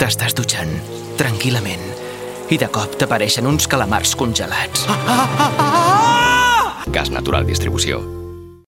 T'estàs dutxant, tranquil·lament, i de cop t'apareixen uns calamars congelats. Ah, ah, ah, ah! ah! Gas Natural Distribució